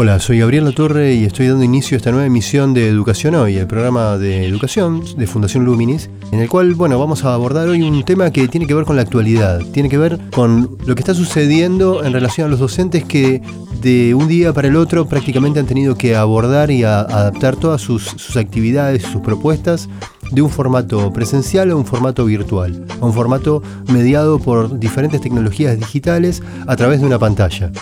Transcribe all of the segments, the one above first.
Hola, soy Gabriel Torre y estoy dando inicio a esta nueva emisión de Educación Hoy, el programa de educación de Fundación Luminis, en el cual, bueno, vamos a abordar hoy un tema que tiene que ver con la actualidad, tiene que ver con lo que está sucediendo en relación a los docentes que de un día para el otro prácticamente han tenido que abordar y adaptar todas sus, sus actividades, sus propuestas de un formato presencial a un formato virtual, a un formato mediado por diferentes tecnologías digitales a través de una pantalla.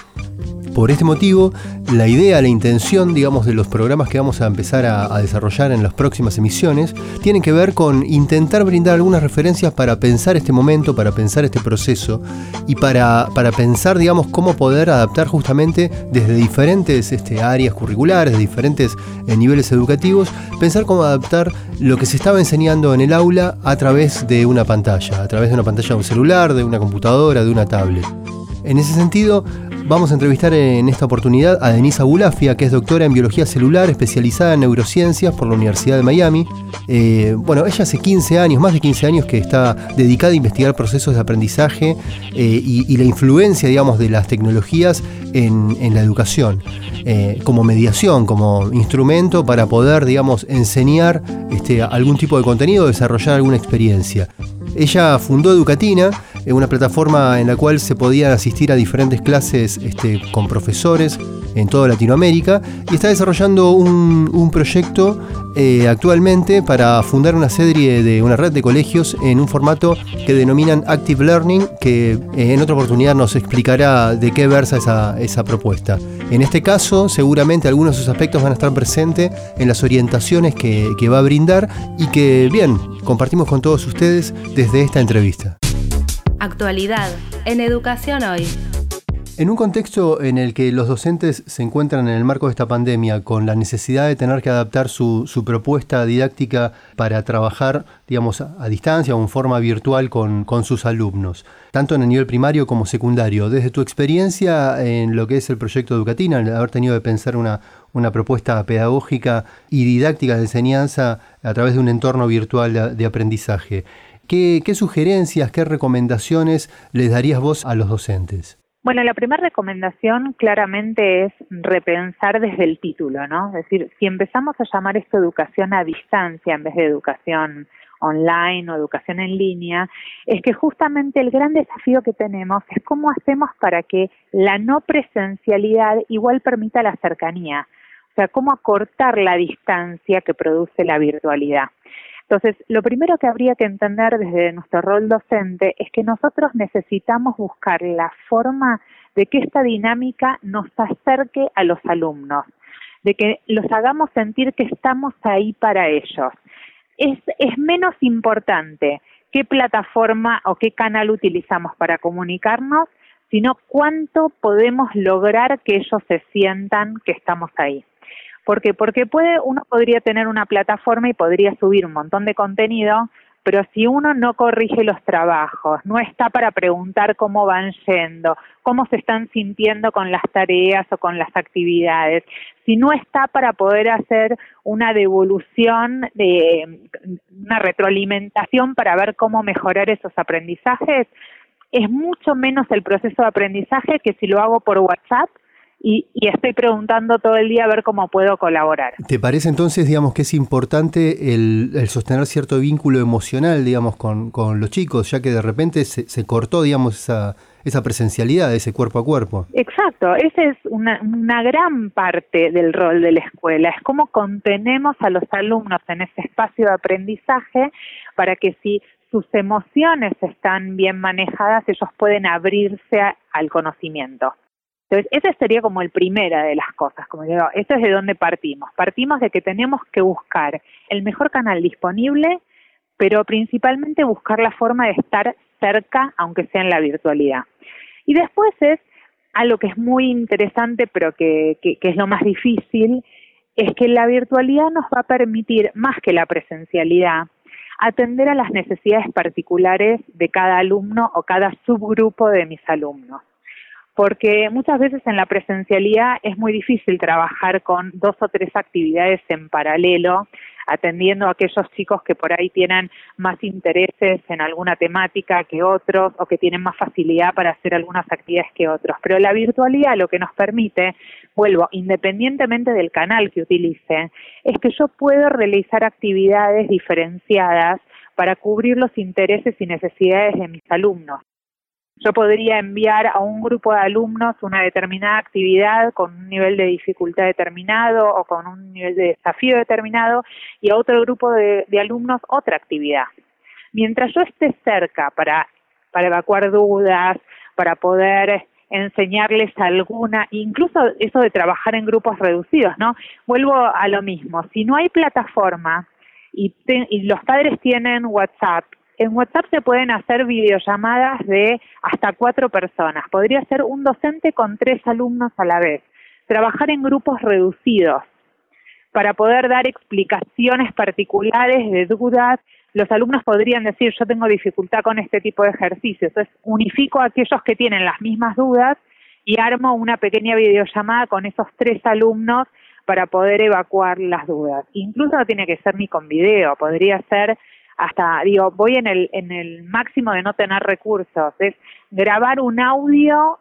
Por este motivo, la idea, la intención, digamos, de los programas que vamos a empezar a, desarrollar en las próximas emisiones, tienen que ver con intentar brindar algunas referencias para pensar este momento, para pensar este proceso y para, para pensar, digamos, cómo poder adaptar justamente desde diferentes este, áreas curriculares, de diferentes eh, niveles educativos, pensar cómo adaptar lo que se estaba enseñando en el aula a través de una pantalla, a través de una pantalla de un celular, de una computadora, de una tablet. En ese sentido, Vamos a entrevistar en esta oportunidad a Denise Abulafia, que es doctora en biología celular, especializada en neurociencias por la Universidad de Miami. Eh, bueno, ella hace 15 años, más de 15 años, que está dedicada a investigar procesos de aprendizaje eh, y, la influencia, digamos, de las tecnologías en, la educación, eh, como mediación, como instrumento para poder, digamos, enseñar este, algún tipo de contenido, desarrollar alguna experiencia. Ella fundó Educatina, una plataforma en la cual se podían asistir a diferentes clases este, con profesores en toda Latinoamérica y está desarrollando un, proyecto eh, actualmente para fundar una serie de una red de colegios en un formato que denominan Active Learning, que eh, en otra oportunidad nos explicará de qué versa esa, esa propuesta. En este caso, seguramente algunos de sus aspectos van a estar presentes en las orientaciones que, que va a brindar y que, bien, compartimos con todos ustedes desde esta entrevista. Actualidad en Educación Hoy. En un contexto en el que los docentes se encuentran en el marco de esta pandemia con la necesidad de tener que adaptar su, propuesta didáctica para trabajar, digamos, a, distancia o en forma virtual con, sus alumnos, tanto en el nivel primario como secundario, desde tu experiencia en lo que es el proyecto educativo, el haber tenido que pensar una propuesta pedagógica y didáctica de enseñanza a través de un entorno virtual de aprendizaje. ¿Qué, sugerencias, qué recomendaciones les darías vos a los docentes? Bueno, la primera recomendación claramente es repensar desde el título, ¿no? Es decir, si empezamos a llamar esto educación a distancia en vez de educación online o educación en línea, es que justamente el gran desafío que tenemos es cómo hacemos para que la no presencialidad igual permita la cercanía, o sea, cómo acortar la distancia que produce la virtualidad. Entonces, lo primero que habría que entender desde nuestro rol docente es que nosotros necesitamos buscar la forma de que esta dinámica nos acerque a los alumnos, de que los hagamos sentir que estamos ahí para ellos. Es, es menos importante qué plataforma o qué canal utilizamos para comunicarnos, sino cuánto podemos lograr que ellos se sientan que estamos ahí. ¿Por qué? Porque puede, uno podría tener una plataforma y podría subir un montón de contenido, pero si uno no corrige los trabajos, no está para preguntar cómo van yendo, cómo se están sintiendo con las tareas o con las actividades, si no está para poder hacer una devolución, de, una retroalimentación para ver cómo mejorar esos aprendizajes, es mucho menos el proceso de aprendizaje que si lo hago por WhatsApp y, estoy preguntando todo el día a ver cómo puedo colaborar. ¿Te parece entonces, digamos, que es importante el, sostener cierto vínculo emocional, digamos, con, los chicos, ya que de repente se, cortó, digamos, esa, esa presencialidad, ese cuerpo a cuerpo? Exacto, esa es una, una gran parte del rol de la escuela, es cómo contenemos a los alumnos en ese espacio de aprendizaje para que si sus emociones están bien manejadas, ellos pueden abrirse al conocimiento. Entonces, esa sería como el primera de las cosas, como digo, eso es de donde partimos. Partimos de que tenemos que buscar el mejor canal disponible, pero principalmente buscar la forma de estar cerca, aunque sea en la virtualidad. Y después es algo que es muy interesante, pero que, que, que es lo más difícil, es que la virtualidad nos va a permitir, más que la presencialidad, atender a las necesidades particulares de cada alumno o cada subgrupo de mis alumnos porque muchas veces en la presencialidad es muy difícil trabajar con dos o tres actividades en paralelo, atendiendo a aquellos chicos que por ahí tienen más intereses en alguna temática que otros o que tienen más facilidad para hacer algunas actividades que otros. Pero la virtualidad lo que nos permite, vuelvo, independientemente del canal que utilice, es que yo puedo realizar actividades diferenciadas para cubrir los intereses y necesidades de mis alumnos. Yo podría enviar a un grupo de alumnos una determinada actividad con un nivel de dificultad determinado o con un nivel de desafío determinado y a otro grupo de, alumnos otra actividad. Mientras yo esté cerca para, para evacuar dudas, para poder enseñarles alguna, incluso eso de trabajar en grupos reducidos, ¿no? Vuelvo a lo mismo, si no hay plataforma y, y los padres tienen WhatsApp en WhatsApp se pueden hacer videollamadas de hasta cuatro personas. Podría ser un docente con tres alumnos a la vez. Trabajar en grupos reducidos para poder dar explicaciones particulares de dudas. Los alumnos podrían decir, yo tengo dificultad con este tipo de ejercicios. Entonces, unifico a aquellos que tienen las mismas dudas y armo una pequeña videollamada con esos tres alumnos para poder evacuar las dudas. Incluso no tiene que ser ni con video, podría ser hasta, digo, voy en el, en el máximo de no tener recursos, es grabar un audio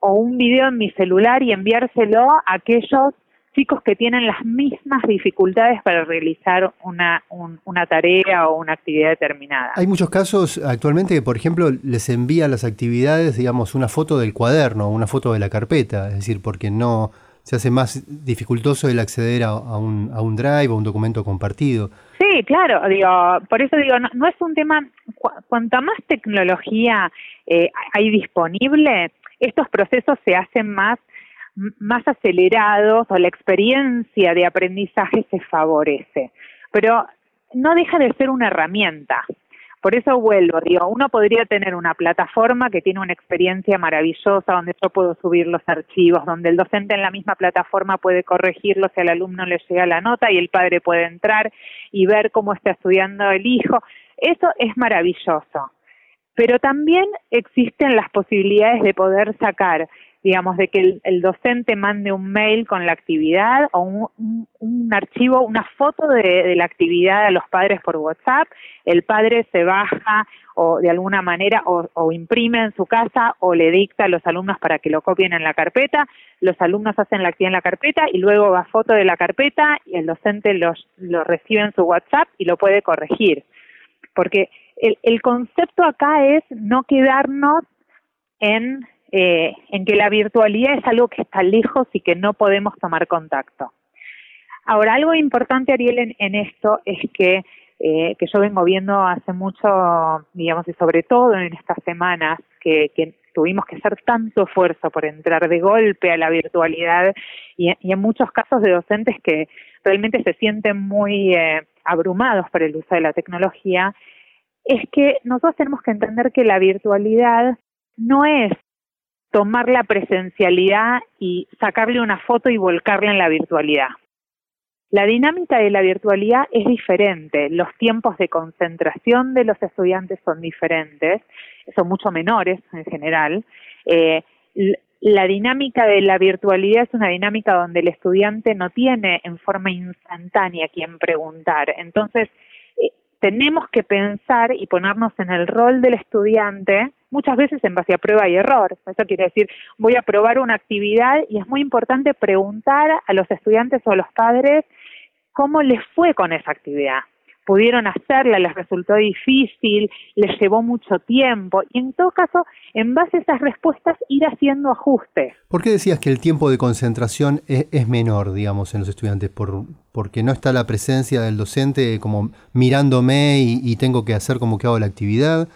o un video en mi celular y enviárselo a aquellos chicos que tienen las mismas dificultades para realizar una, una tarea o una actividad determinada. Hay muchos casos actualmente que, por ejemplo, les envía las actividades, digamos, una foto del cuaderno, una foto de la carpeta, es decir, porque no se hace más dificultoso el acceder a, un, a un drive o un documento compartido. Sí, claro, digo, por eso digo, no, es un tema, cuanta más tecnología eh, hay disponible, estos procesos se hacen más, más acelerados o la experiencia de aprendizaje se favorece, pero no deja de ser una herramienta. Por eso vuelvo, digo, uno podría tener una plataforma que tiene una experiencia maravillosa donde yo puedo subir los archivos, donde el docente en la misma plataforma puede corregirlo si al alumno le llega la nota y el padre puede entrar y ver cómo está estudiando el hijo. Eso es maravilloso. Pero también existen las posibilidades de poder sacar digamos, de que el, docente mande un mail con la actividad o un, un, archivo, una foto de, la actividad a los padres por WhatsApp, el padre se baja o de alguna manera o, imprime en su casa o le dicta a los alumnos para que lo copien en la carpeta, los alumnos hacen la actividad en la carpeta y luego va foto de la carpeta y el docente los, lo recibe en su WhatsApp y lo puede corregir. Porque el, el concepto acá es no quedarnos en eh, en que la virtualidad es algo que está lejos y que no podemos tomar contacto. Ahora, algo importante, Ariel, en, esto es que, eh, que yo vengo viendo hace mucho, digamos, y sobre todo en estas semanas, que, tuvimos que hacer tanto esfuerzo por entrar de golpe a la virtualidad y, en muchos casos de docentes que realmente se sienten muy eh, abrumados por el uso de la tecnología, es que nosotros tenemos que entender que la virtualidad no es tomar la presencialidad y sacarle una foto y volcarla en la virtualidad. La dinámica de la virtualidad es diferente, los tiempos de concentración de los estudiantes son diferentes, son mucho menores en general. Eh, la dinámica de la virtualidad es una dinámica donde el estudiante no tiene en forma instantánea quien preguntar. Entonces, tenemos que pensar y ponernos en el rol del estudiante, muchas veces en base a prueba y error. Eso quiere decir, voy a probar una actividad y es muy importante preguntar a los estudiantes o a los padres cómo les fue con esa actividad pudieron hacerla, les resultó difícil, les llevó mucho tiempo y en todo caso, en base a esas respuestas, ir haciendo ajustes. ¿Por qué decías que el tiempo de concentración es, menor, digamos, en los estudiantes? ¿Por, ¿Porque no está la presencia del docente como mirándome y, tengo que hacer como que hago la actividad?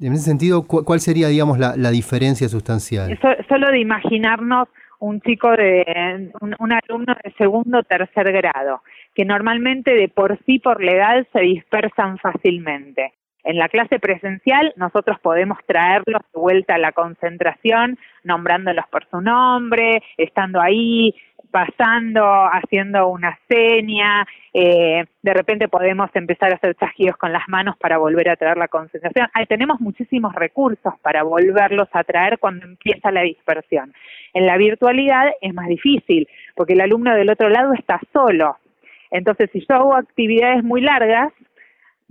En ese sentido, ¿cuál sería, digamos, la, diferencia sustancial? solo de imaginarnos un chico de un, alumno de segundo o tercer grado, que normalmente de por sí por la edad se dispersan fácilmente. En la clase presencial nosotros podemos traerlos de vuelta a la concentración, nombrándolos por su nombre, estando ahí, pasando, haciendo una seña, eh, de repente podemos empezar a hacer chasquidos con las manos para volver a traer la concentración. tenemos muchísimos recursos para volverlos a traer cuando empieza la dispersión. En la virtualidad es más difícil, porque el alumno del otro lado está solo. Entonces, si yo hago actividades muy largas,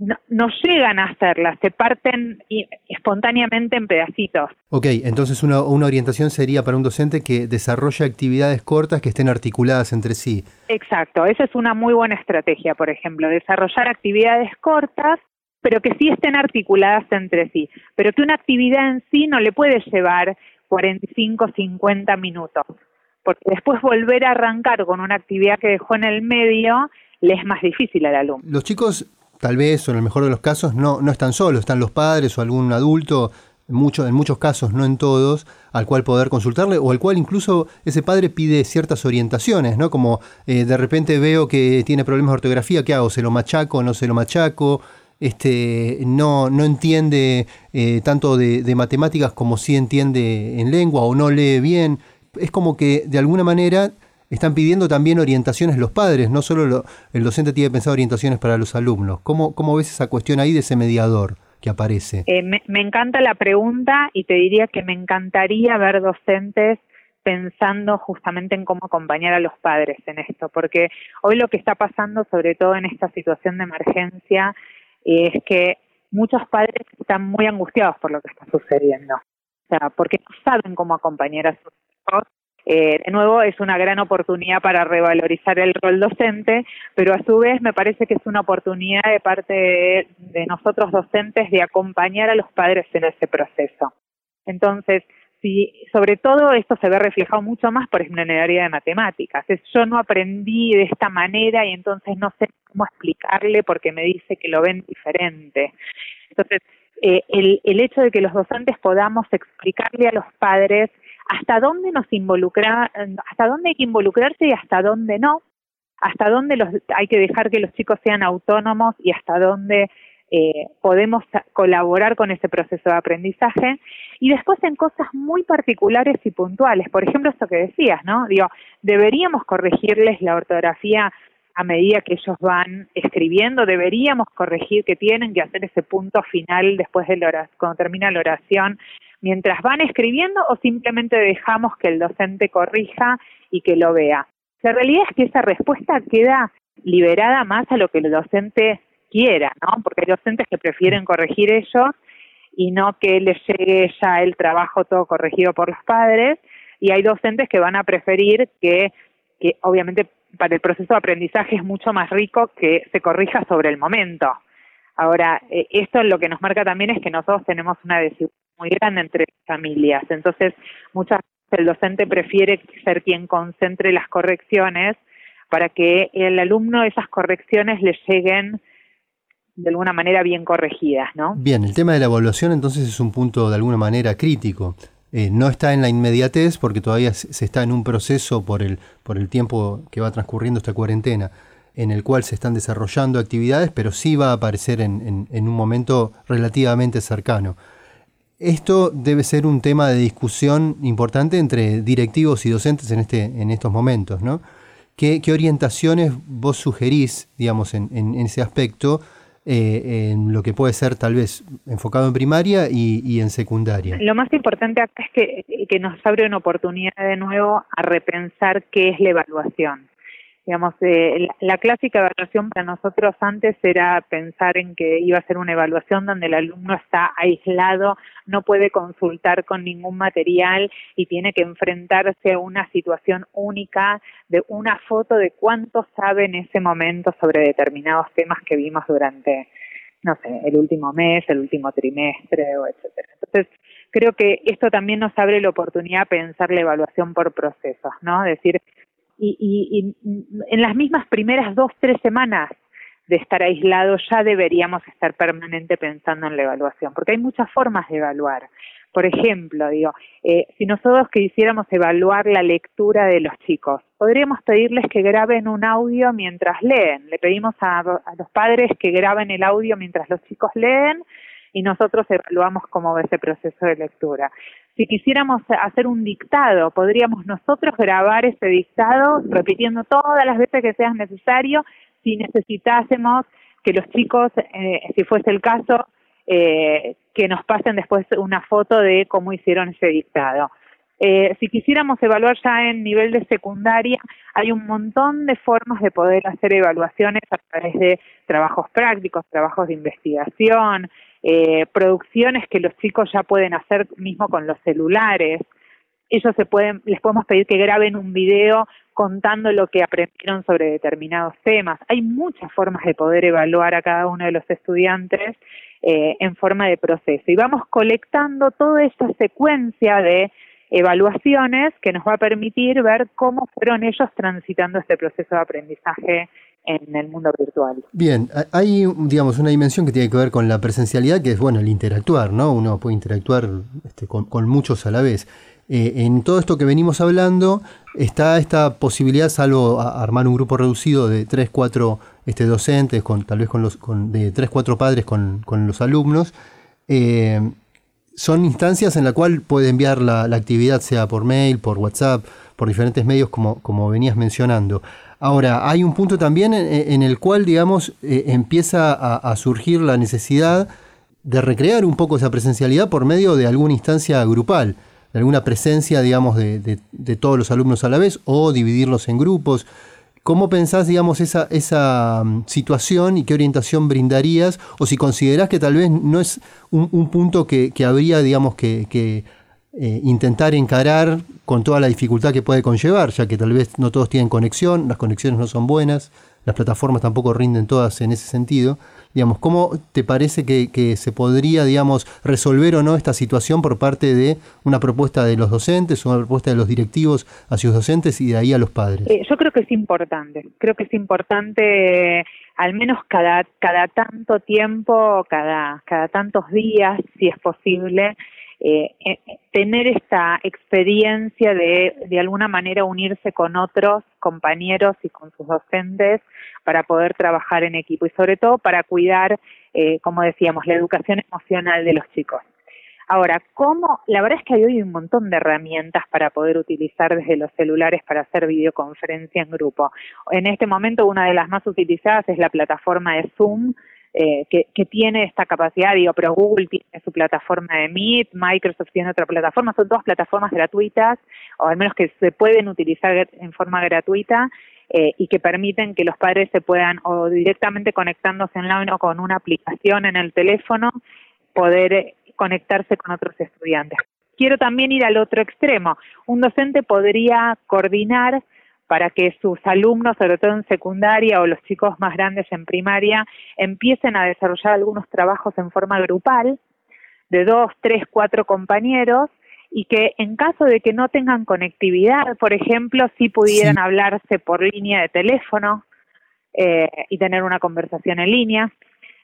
no, llegan a hacerlas, se parten espontáneamente en pedacitos. Ok, entonces una, una, orientación sería para un docente que desarrolle actividades cortas que estén articuladas entre sí. Exacto, esa es una muy buena estrategia, por ejemplo, desarrollar actividades cortas, pero que sí estén articuladas entre sí, pero que una actividad en sí no le puede llevar 45, 50 minutos, porque después volver a arrancar con una actividad que dejó en el medio le es más difícil al alumno. Los chicos tal vez, o en el mejor de los casos, no, no están solos, están los padres o algún adulto, en, en muchos casos, no en todos, al cual poder consultarle, o al cual incluso ese padre pide ciertas orientaciones, ¿no? Como eh, de repente veo que tiene problemas de ortografía, ¿qué hago? ¿Se lo machaco? ¿No se lo machaco? Este, no, no entiende eh, tanto de, de matemáticas como sí entiende en lengua o no lee bien. Es como que de alguna manera están pidiendo también orientaciones los padres, no solo el docente tiene pensado orientaciones para los alumnos. ¿Cómo, ¿Cómo ves esa cuestión ahí de ese mediador que aparece? Eh, me, me encanta la pregunta y te diría que me encantaría ver docentes pensando justamente en cómo acompañar a los padres en esto, porque hoy lo que está pasando, sobre todo en esta situación de emergencia, es que muchos padres están muy angustiados por lo que está sucediendo, o sea, porque no saben cómo acompañar a sus hijos eh, de nuevo, es una gran oportunidad para revalorizar el rol docente, pero a su vez me parece que es una oportunidad de parte de, nosotros docentes de acompañar a los padres en ese proceso. Entonces, si sobre todo esto se ve reflejado mucho más, por ejemplo, en el área de matemáticas. Es, yo no aprendí de esta manera y entonces no sé cómo explicarle porque me dice que lo ven diferente. Entonces, eh, el, el hecho de que los docentes podamos explicarle a los padres hasta dónde nos involucra, hasta dónde hay que involucrarse y hasta dónde no, hasta dónde los, hay que dejar que los chicos sean autónomos y hasta dónde eh, podemos colaborar con ese proceso de aprendizaje y después en cosas muy particulares y puntuales. Por ejemplo, esto que decías, ¿no? Digo, deberíamos corregirles la ortografía a medida que ellos van escribiendo, deberíamos corregir que tienen que hacer ese punto final después de la oración, cuando termina la oración mientras van escribiendo o simplemente dejamos que el docente corrija y que lo vea. La realidad es que esa respuesta queda liberada más a lo que el docente quiera, ¿no? Porque hay docentes que prefieren corregir ellos y no que les llegue ya el trabajo todo corregido por los padres, y hay docentes que van a preferir que, que obviamente para el proceso de aprendizaje es mucho más rico que se corrija sobre el momento. Ahora, eh, esto lo que nos marca también es que nosotros tenemos una desigualdad muy grande entre familias. Entonces, muchas veces el docente prefiere ser quien concentre las correcciones para que el alumno esas correcciones le lleguen de alguna manera bien corregidas, ¿no? Bien, el tema de la evaluación entonces es un punto de alguna manera crítico. Eh, no está en la inmediatez porque todavía se está en un proceso por el, por el tiempo que va transcurriendo esta cuarentena en el cual se están desarrollando actividades, pero sí va a aparecer en, en un momento relativamente cercano. Esto debe ser un tema de discusión importante entre directivos y docentes en, este, en estos momentos, ¿no? ¿Qué, orientaciones vos sugerís, digamos, en, ese aspecto, eh, en lo que puede ser tal vez enfocado en primaria y, en secundaria? Lo más importante acá es que nos abre una oportunidad de nuevo a repensar qué es la evaluación. Digamos, eh, la, clásica evaluación para nosotros antes era pensar en que iba a ser una evaluación donde el alumno está aislado, no puede consultar con ningún material y tiene que enfrentarse a una situación única de una foto de cuánto sabe en ese momento sobre determinados temas que vimos durante, no sé, el último mes, el último trimestre, o etcétera. Entonces, creo que esto también nos abre la oportunidad de pensar la evaluación por procesos, ¿no? Decir, y, en las mismas primeras dos, tres semanas de estar aislado ya deberíamos estar permanente pensando en la evaluación, porque hay muchas formas de evaluar. Por ejemplo, digo, eh, si nosotros quisiéramos evaluar la lectura de los chicos, podríamos pedirles que graben un audio mientras leen. Le pedimos a, a los padres que graben el audio mientras los chicos leen y nosotros evaluamos cómo va ese proceso de lectura. Si quisiéramos hacer un dictado, podríamos nosotros grabar ese dictado repitiendo todas las veces que sea necesario si necesitásemos que los chicos, eh, si fuese el caso, eh, que nos pasen después una foto de cómo hicieron ese dictado. Eh, si quisiéramos evaluar ya en nivel de secundaria, hay un montón de formas de poder hacer evaluaciones a través de trabajos prácticos, trabajos de investigación, eh, producciones que los chicos ya pueden hacer mismo con los celulares. Ellos se pueden, les podemos pedir que graben un video contando lo que aprendieron sobre determinados temas. Hay muchas formas de poder evaluar a cada uno de los estudiantes eh, en forma de proceso. Y vamos colectando toda esta secuencia de evaluaciones que nos va a permitir ver cómo fueron ellos transitando este proceso de aprendizaje en el mundo virtual. Bien, hay digamos una dimensión que tiene que ver con la presencialidad, que es bueno el interactuar, ¿no? Uno puede interactuar este, con, muchos a la vez. Eh, en todo esto que venimos hablando está esta posibilidad, salvo armar un grupo reducido de 3, 4 este, docentes, con, tal vez con los, con, de 3, 4 padres con, con los alumnos, eh, son instancias en la cual puede enviar la, actividad, sea por mail, por WhatsApp, por diferentes medios, como, como venías mencionando. Ahora, hay un punto también en, el cual, digamos, eh, empieza a, surgir la necesidad de recrear un poco esa presencialidad por medio de alguna instancia grupal, de alguna presencia, digamos, de, todos los alumnos a la vez, o dividirlos en grupos. ¿Cómo pensás, digamos, esa, esa mm, situación y qué orientación brindarías? O si considerás que tal vez no es un, punto que, habría, digamos, que, eh, intentar encarar con toda la dificultad que puede conllevar, ya que tal vez no todos tienen conexión, las conexiones no son buenas, las plataformas tampoco rinden todas en ese sentido. Digamos, ¿cómo te parece que, se podría, digamos, resolver o no esta situación por parte de una propuesta de los docentes, una propuesta de los directivos hacia los docentes y de ahí a los padres? Eh, yo creo que es importante, creo que es importante al menos cada, cada tanto tiempo, cada, cada tantos días, si es posible, eh, eh, tener esta experiencia de de alguna manera unirse con otros compañeros y con sus docentes para poder trabajar en equipo y sobre todo para cuidar, eh, como decíamos, la educación emocional de los chicos. Ahora, ¿cómo? La verdad es que hay hoy un montón de herramientas para poder utilizar desde los celulares para hacer videoconferencia en grupo. En este momento una de las más utilizadas es la plataforma de Zoom, eh, que, tiene esta capacidad, digo, pero Google tiene su plataforma de Meet, Microsoft tiene otra plataforma, son dos plataformas gratuitas, o al menos que se pueden utilizar en forma gratuita, eh, y que permiten que los padres se puedan, o directamente conectándose online o con una aplicación en el teléfono, poder eh, conectarse con otros estudiantes. Quiero también ir al otro extremo. Un docente podría coordinar para que sus alumnos, sobre todo en secundaria o los chicos más grandes en primaria, empiecen a desarrollar algunos trabajos en forma grupal de dos, tres, cuatro compañeros y que en caso de que no tengan conectividad, por ejemplo, sí pudieran hablarse por línea de teléfono eh, y tener una conversación en línea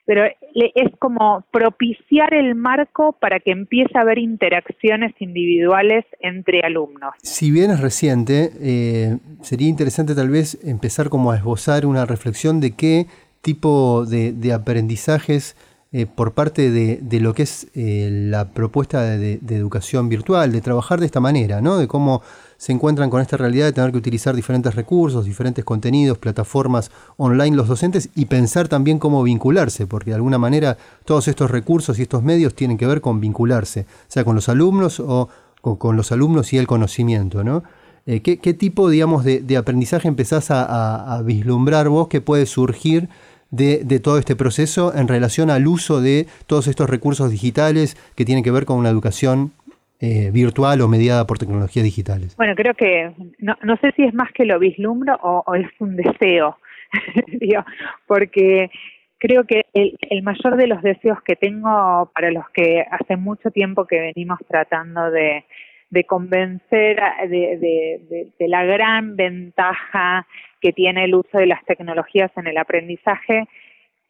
pero es como propiciar el marco para que empiece a haber interacciones individuales entre alumnos. Si bien es reciente, eh, sería interesante tal vez empezar como a esbozar una reflexión de qué tipo de, aprendizajes eh, por parte de, lo que es eh, la propuesta de, de, educación virtual, de trabajar de esta manera, ¿no? de cómo se encuentran con esta realidad de tener que utilizar diferentes recursos, diferentes contenidos, plataformas online los docentes y pensar también cómo vincularse, porque de alguna manera todos estos recursos y estos medios tienen que ver con vincularse, sea con los alumnos o con, los alumnos y el conocimiento, ¿no? Eh, ¿qué, tipo, digamos, de, aprendizaje empezás a, vislumbrar vos que puede surgir de, de, todo este proceso en relación al uso de todos estos recursos digitales que tienen que ver con una educación eh, virtual o mediada por tecnologías digitales? Bueno, creo que no, no sé si es más que lo vislumbro o, es un deseo, porque creo que el, el, mayor de los deseos que tengo para los que hace mucho tiempo que venimos tratando de, de convencer de, de, de, la gran ventaja que tiene el uso de las tecnologías en el aprendizaje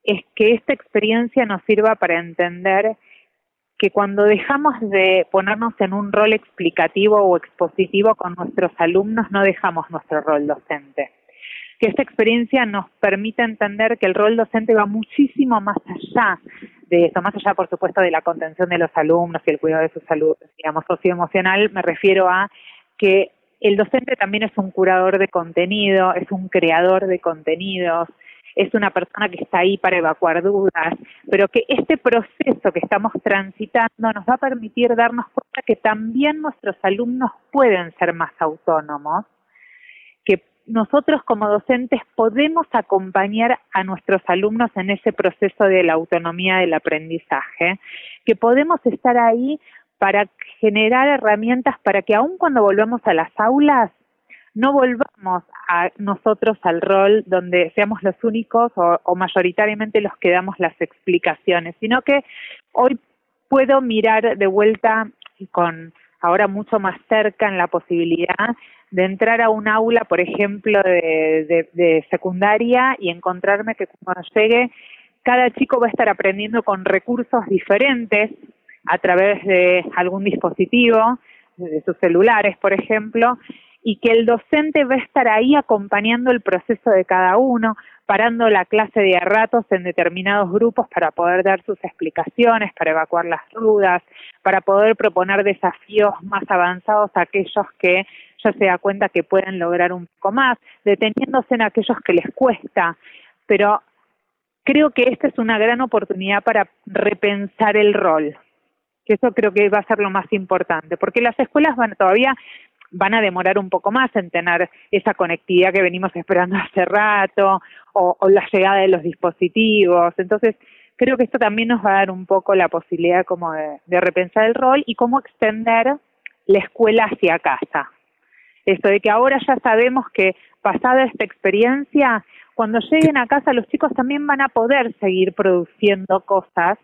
es que esta experiencia nos sirva para entender que cuando dejamos de ponernos en un rol explicativo o expositivo con nuestros alumnos, no dejamos nuestro rol docente. Que esta experiencia nos permite entender que el rol docente va muchísimo más allá de eso, más allá, por supuesto, de la contención de los alumnos y el cuidado de su salud, digamos, socioemocional, me refiero a que el docente también es un curador de contenido, es un creador de contenidos, es una persona que está ahí para evacuar dudas, pero que este proceso que estamos transitando nos va a permitir darnos cuenta que también nuestros alumnos pueden ser más autónomos, que nosotros como docentes podemos acompañar a nuestros alumnos en ese proceso de la autonomía del aprendizaje, que podemos estar ahí para generar herramientas para que aun cuando volvamos a las aulas, no volvamos a nosotros al rol donde seamos los únicos o, mayoritariamente los que damos las explicaciones, sino que hoy puedo mirar de vuelta con ahora mucho más cerca en la posibilidad de entrar a un aula, por ejemplo, de, de secundaria y encontrarme que cuando llegue cada chico va a estar aprendiendo con recursos diferentes a través de algún dispositivo, de sus celulares, por ejemplo, y que el docente va a estar ahí acompañando el proceso de cada uno, parando la clase de a ratos en determinados grupos para poder dar sus explicaciones, para evacuar las dudas, para poder proponer desafíos más avanzados a aquellos que ya se da cuenta que pueden lograr un poco más, deteniéndose en aquellos que les cuesta, pero creo que esta es una gran oportunidad para repensar el rol, que eso creo que va a ser lo más importante, porque las escuelas van todavía van a demorar un poco más en tener esa conectividad que venimos esperando hace rato o, la llegada de los dispositivos. Entonces, creo que esto también nos va a dar un poco la posibilidad como de, de repensar el rol y cómo extender la escuela hacia casa. Esto de que ahora ya sabemos que pasada esta experiencia, cuando lleguen a casa los chicos también van a poder seguir produciendo cosas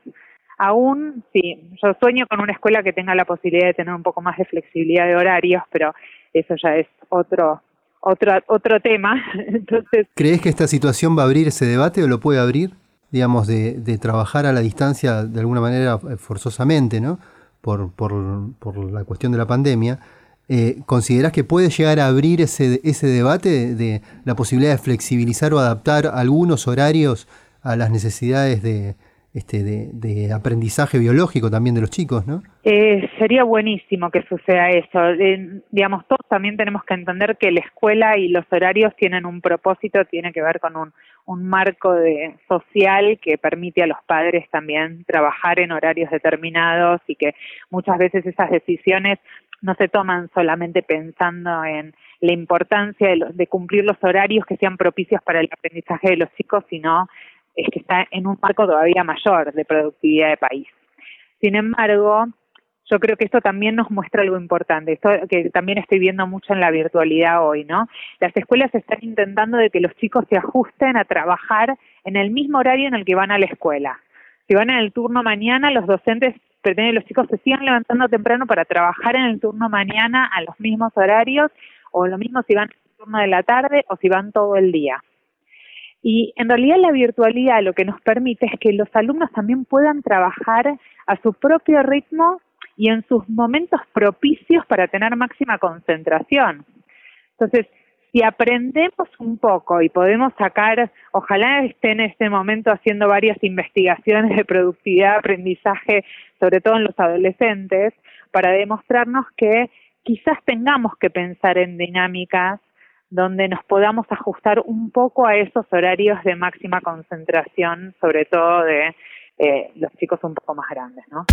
Aún, sí, yo sueño con una escuela que tenga la posibilidad de tener un poco más de flexibilidad de horarios, pero eso ya es otro otro otro tema. Entonces, ¿crees que esta situación va a abrir ese debate o lo puede abrir, digamos, de, de trabajar a la distancia de alguna manera eh, forzosamente, ¿no? Por, por, por la cuestión de la pandemia. Eh, ¿Considerás que puede llegar a abrir ese, ese debate de, de, la posibilidad de flexibilizar o adaptar algunos horarios a las necesidades de, este, de, aprendizaje biológico también de los chicos, ¿no? Eh, sería buenísimo que suceda eso. digamos, todos también tenemos que entender que la escuela y los horarios tienen un propósito, tiene que ver con un, un marco de, social que permite a los padres también trabajar en horarios determinados y que muchas veces esas decisiones no se toman solamente pensando en la importancia de, de cumplir los horarios que sean propicios para el aprendizaje de los chicos, sino es que está en un marco todavía mayor de productividad de país. Sin embargo, yo creo que esto también nos muestra algo importante, esto que también estoy viendo mucho en la virtualidad hoy, ¿no? Las escuelas están intentando de que los chicos se ajusten a trabajar en el mismo horario en el que van a la escuela. Si van en el turno mañana, los docentes pretenden que los chicos se sigan levantando temprano para trabajar en el turno mañana a los mismos horarios, o lo mismo si van en el turno de la tarde o si van todo el día. Y en realidad la virtualidad lo que nos permite es que los alumnos también puedan trabajar a su propio ritmo y en sus momentos propicios para tener máxima concentración. Entonces, si aprendemos un poco y podemos sacar, ojalá esté en este momento haciendo varias investigaciones de productividad, aprendizaje, sobre todo en los adolescentes, para demostrarnos que quizás tengamos que pensar en dinámicas donde nos podamos ajustar un poco a esos horarios de máxima concentración, sobre todo de eh, los chicos un poco más grandes, ¿no?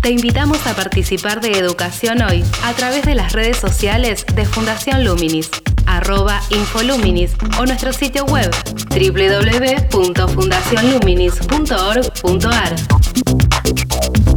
Te invitamos a participar de Educación Hoy a través de las redes sociales de Fundación Luminis, arroba Infoluminis o nuestro sitio web www.fundacionluminis.org.ar.